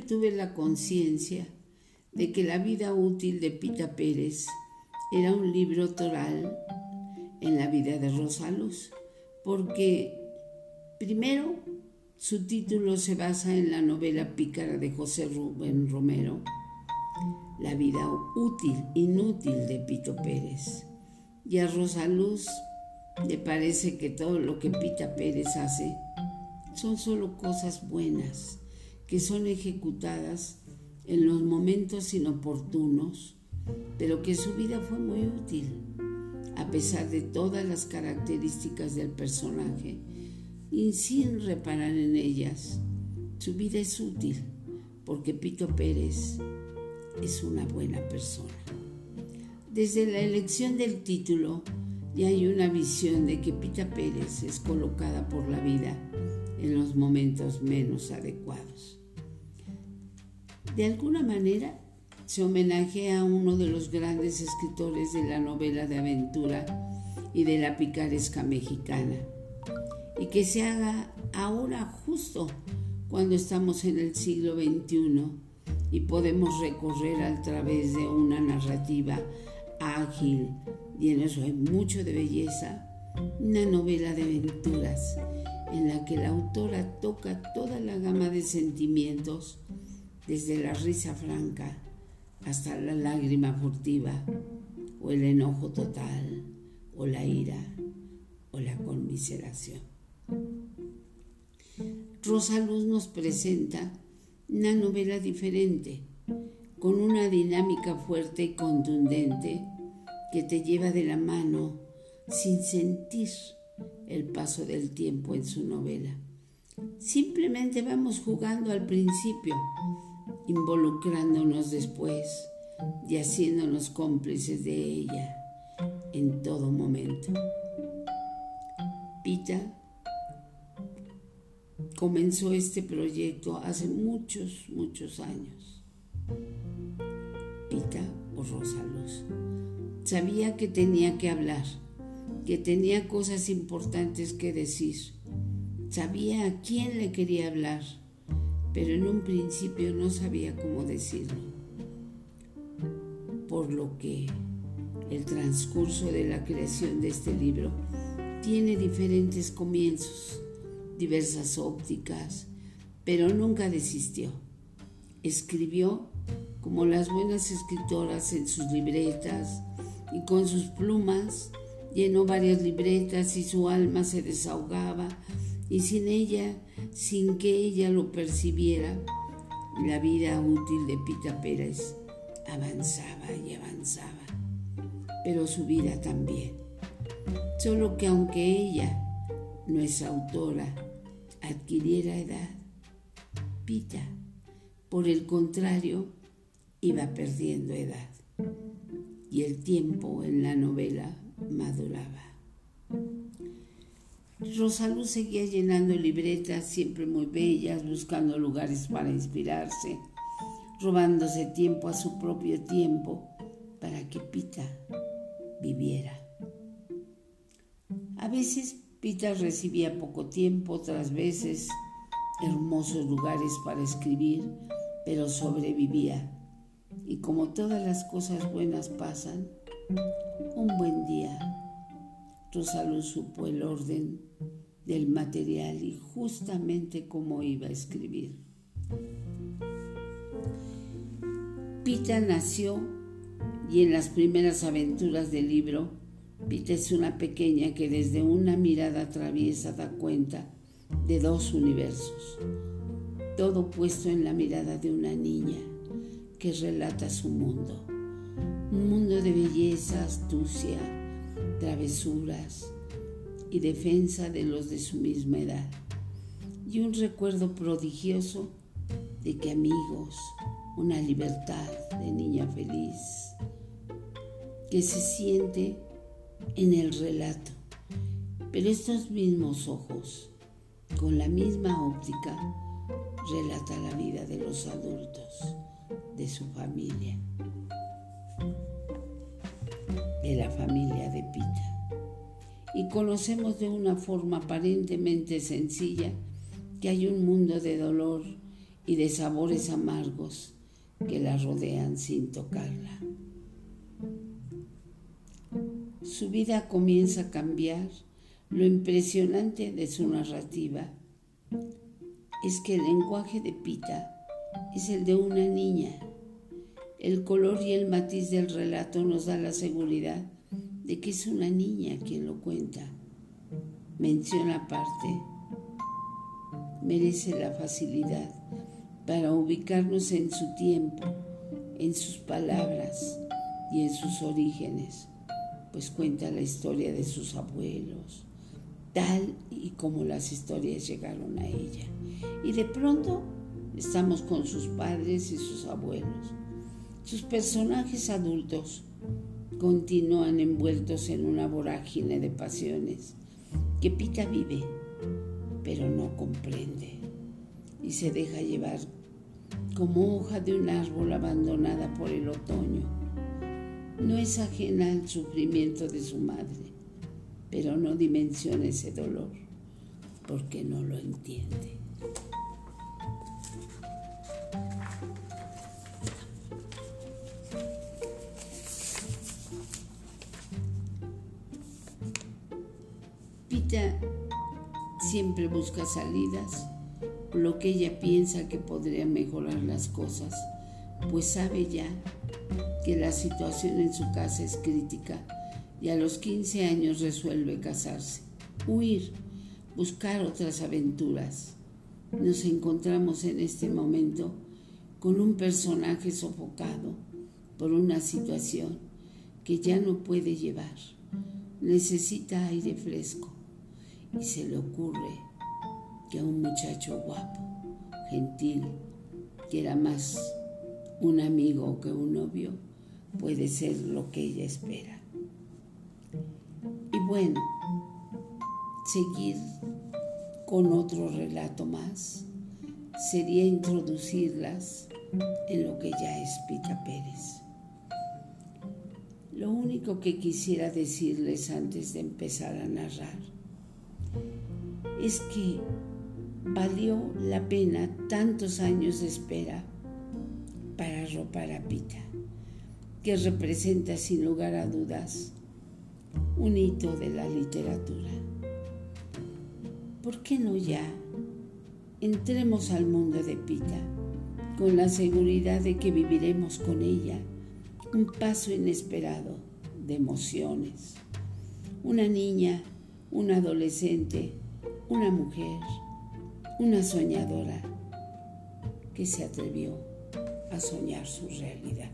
tuve la conciencia de que la vida útil de Pita Pérez era un libro toral en la vida de Rosaluz, porque primero su título se basa en la novela pícara de José Rubén Romero, La vida útil, inútil de Pito Pérez. Y a Rosaluz le parece que todo lo que Pita Pérez hace son solo cosas buenas que son ejecutadas en los momentos inoportunos, pero que su vida fue muy útil, a pesar de todas las características del personaje y sin reparar en ellas. Su vida es útil porque Pito Pérez es una buena persona. Desde la elección del título ya hay una visión de que Pita Pérez es colocada por la vida en los momentos menos adecuados. De alguna manera se homenajea a uno de los grandes escritores de la novela de aventura y de la picaresca mexicana, y que se haga ahora justo cuando estamos en el siglo XXI y podemos recorrer a través de una narrativa ágil, llena de mucho de belleza, una novela de aventuras en la que la autora toca toda la gama de sentimientos, desde la risa franca hasta la lágrima furtiva, o el enojo total, o la ira, o la conmiseración. Rosa Luz nos presenta una novela diferente, con una dinámica fuerte y contundente que te lleva de la mano sin sentir el paso del tiempo en su novela. Simplemente vamos jugando al principio, involucrándonos después y haciéndonos cómplices de ella en todo momento. Pita comenzó este proyecto hace muchos, muchos años. Pita o Rosa. Sabía que tenía que hablar, que tenía cosas importantes que decir. Sabía a quién le quería hablar, pero en un principio no sabía cómo decirlo. Por lo que el transcurso de la creación de este libro tiene diferentes comienzos diversas ópticas, pero nunca desistió. Escribió como las buenas escritoras en sus libretas y con sus plumas llenó varias libretas y su alma se desahogaba y sin ella, sin que ella lo percibiera, la vida útil de Pita Pérez avanzaba y avanzaba, pero su vida también. Solo que aunque ella no es autora, adquiriera edad. Pita, por el contrario, iba perdiendo edad y el tiempo en la novela maduraba. Rosalú seguía llenando libretas siempre muy bellas, buscando lugares para inspirarse, robándose tiempo a su propio tiempo para que Pita viviera. A veces Pita recibía poco tiempo, otras veces hermosos lugares para escribir, pero sobrevivía. Y como todas las cosas buenas pasan, un buen día. Rosalú supo el orden del material y justamente cómo iba a escribir. Pita nació y en las primeras aventuras del libro Pita es una pequeña que desde una mirada traviesa da cuenta de dos universos, todo puesto en la mirada de una niña que relata su mundo, un mundo de belleza, astucia, travesuras y defensa de los de su misma edad, y un recuerdo prodigioso de que amigos, una libertad de niña feliz, que se siente en el relato, pero estos mismos ojos, con la misma óptica, relata la vida de los adultos, de su familia, de la familia de Pita. Y conocemos de una forma aparentemente sencilla que hay un mundo de dolor y de sabores amargos que la rodean sin tocarla. Su vida comienza a cambiar. Lo impresionante de su narrativa es que el lenguaje de Pita es el de una niña. El color y el matiz del relato nos da la seguridad de que es una niña quien lo cuenta. Mención aparte, merece la facilidad para ubicarnos en su tiempo, en sus palabras y en sus orígenes pues cuenta la historia de sus abuelos, tal y como las historias llegaron a ella. Y de pronto estamos con sus padres y sus abuelos. Sus personajes adultos continúan envueltos en una vorágine de pasiones que Pita vive, pero no comprende y se deja llevar como hoja de un árbol abandonada por el otoño no es ajena al sufrimiento de su madre, pero no dimensiona ese dolor porque no lo entiende. Pita siempre busca salidas, lo que ella piensa que podría mejorar las cosas, pues sabe ya que la situación en su casa es crítica y a los 15 años resuelve casarse, huir, buscar otras aventuras. Nos encontramos en este momento con un personaje sofocado por una situación que ya no puede llevar. Necesita aire fresco y se le ocurre que a un muchacho guapo, gentil, que era más un amigo que un novio, puede ser lo que ella espera. Y bueno, seguir con otro relato más sería introducirlas en lo que ya es Pita Pérez. Lo único que quisiera decirles antes de empezar a narrar es que valió la pena tantos años de espera para arropar a Pita que representa sin lugar a dudas un hito de la literatura. ¿Por qué no ya entremos al mundo de Pita con la seguridad de que viviremos con ella un paso inesperado de emociones? Una niña, una adolescente, una mujer, una soñadora que se atrevió a soñar su realidad.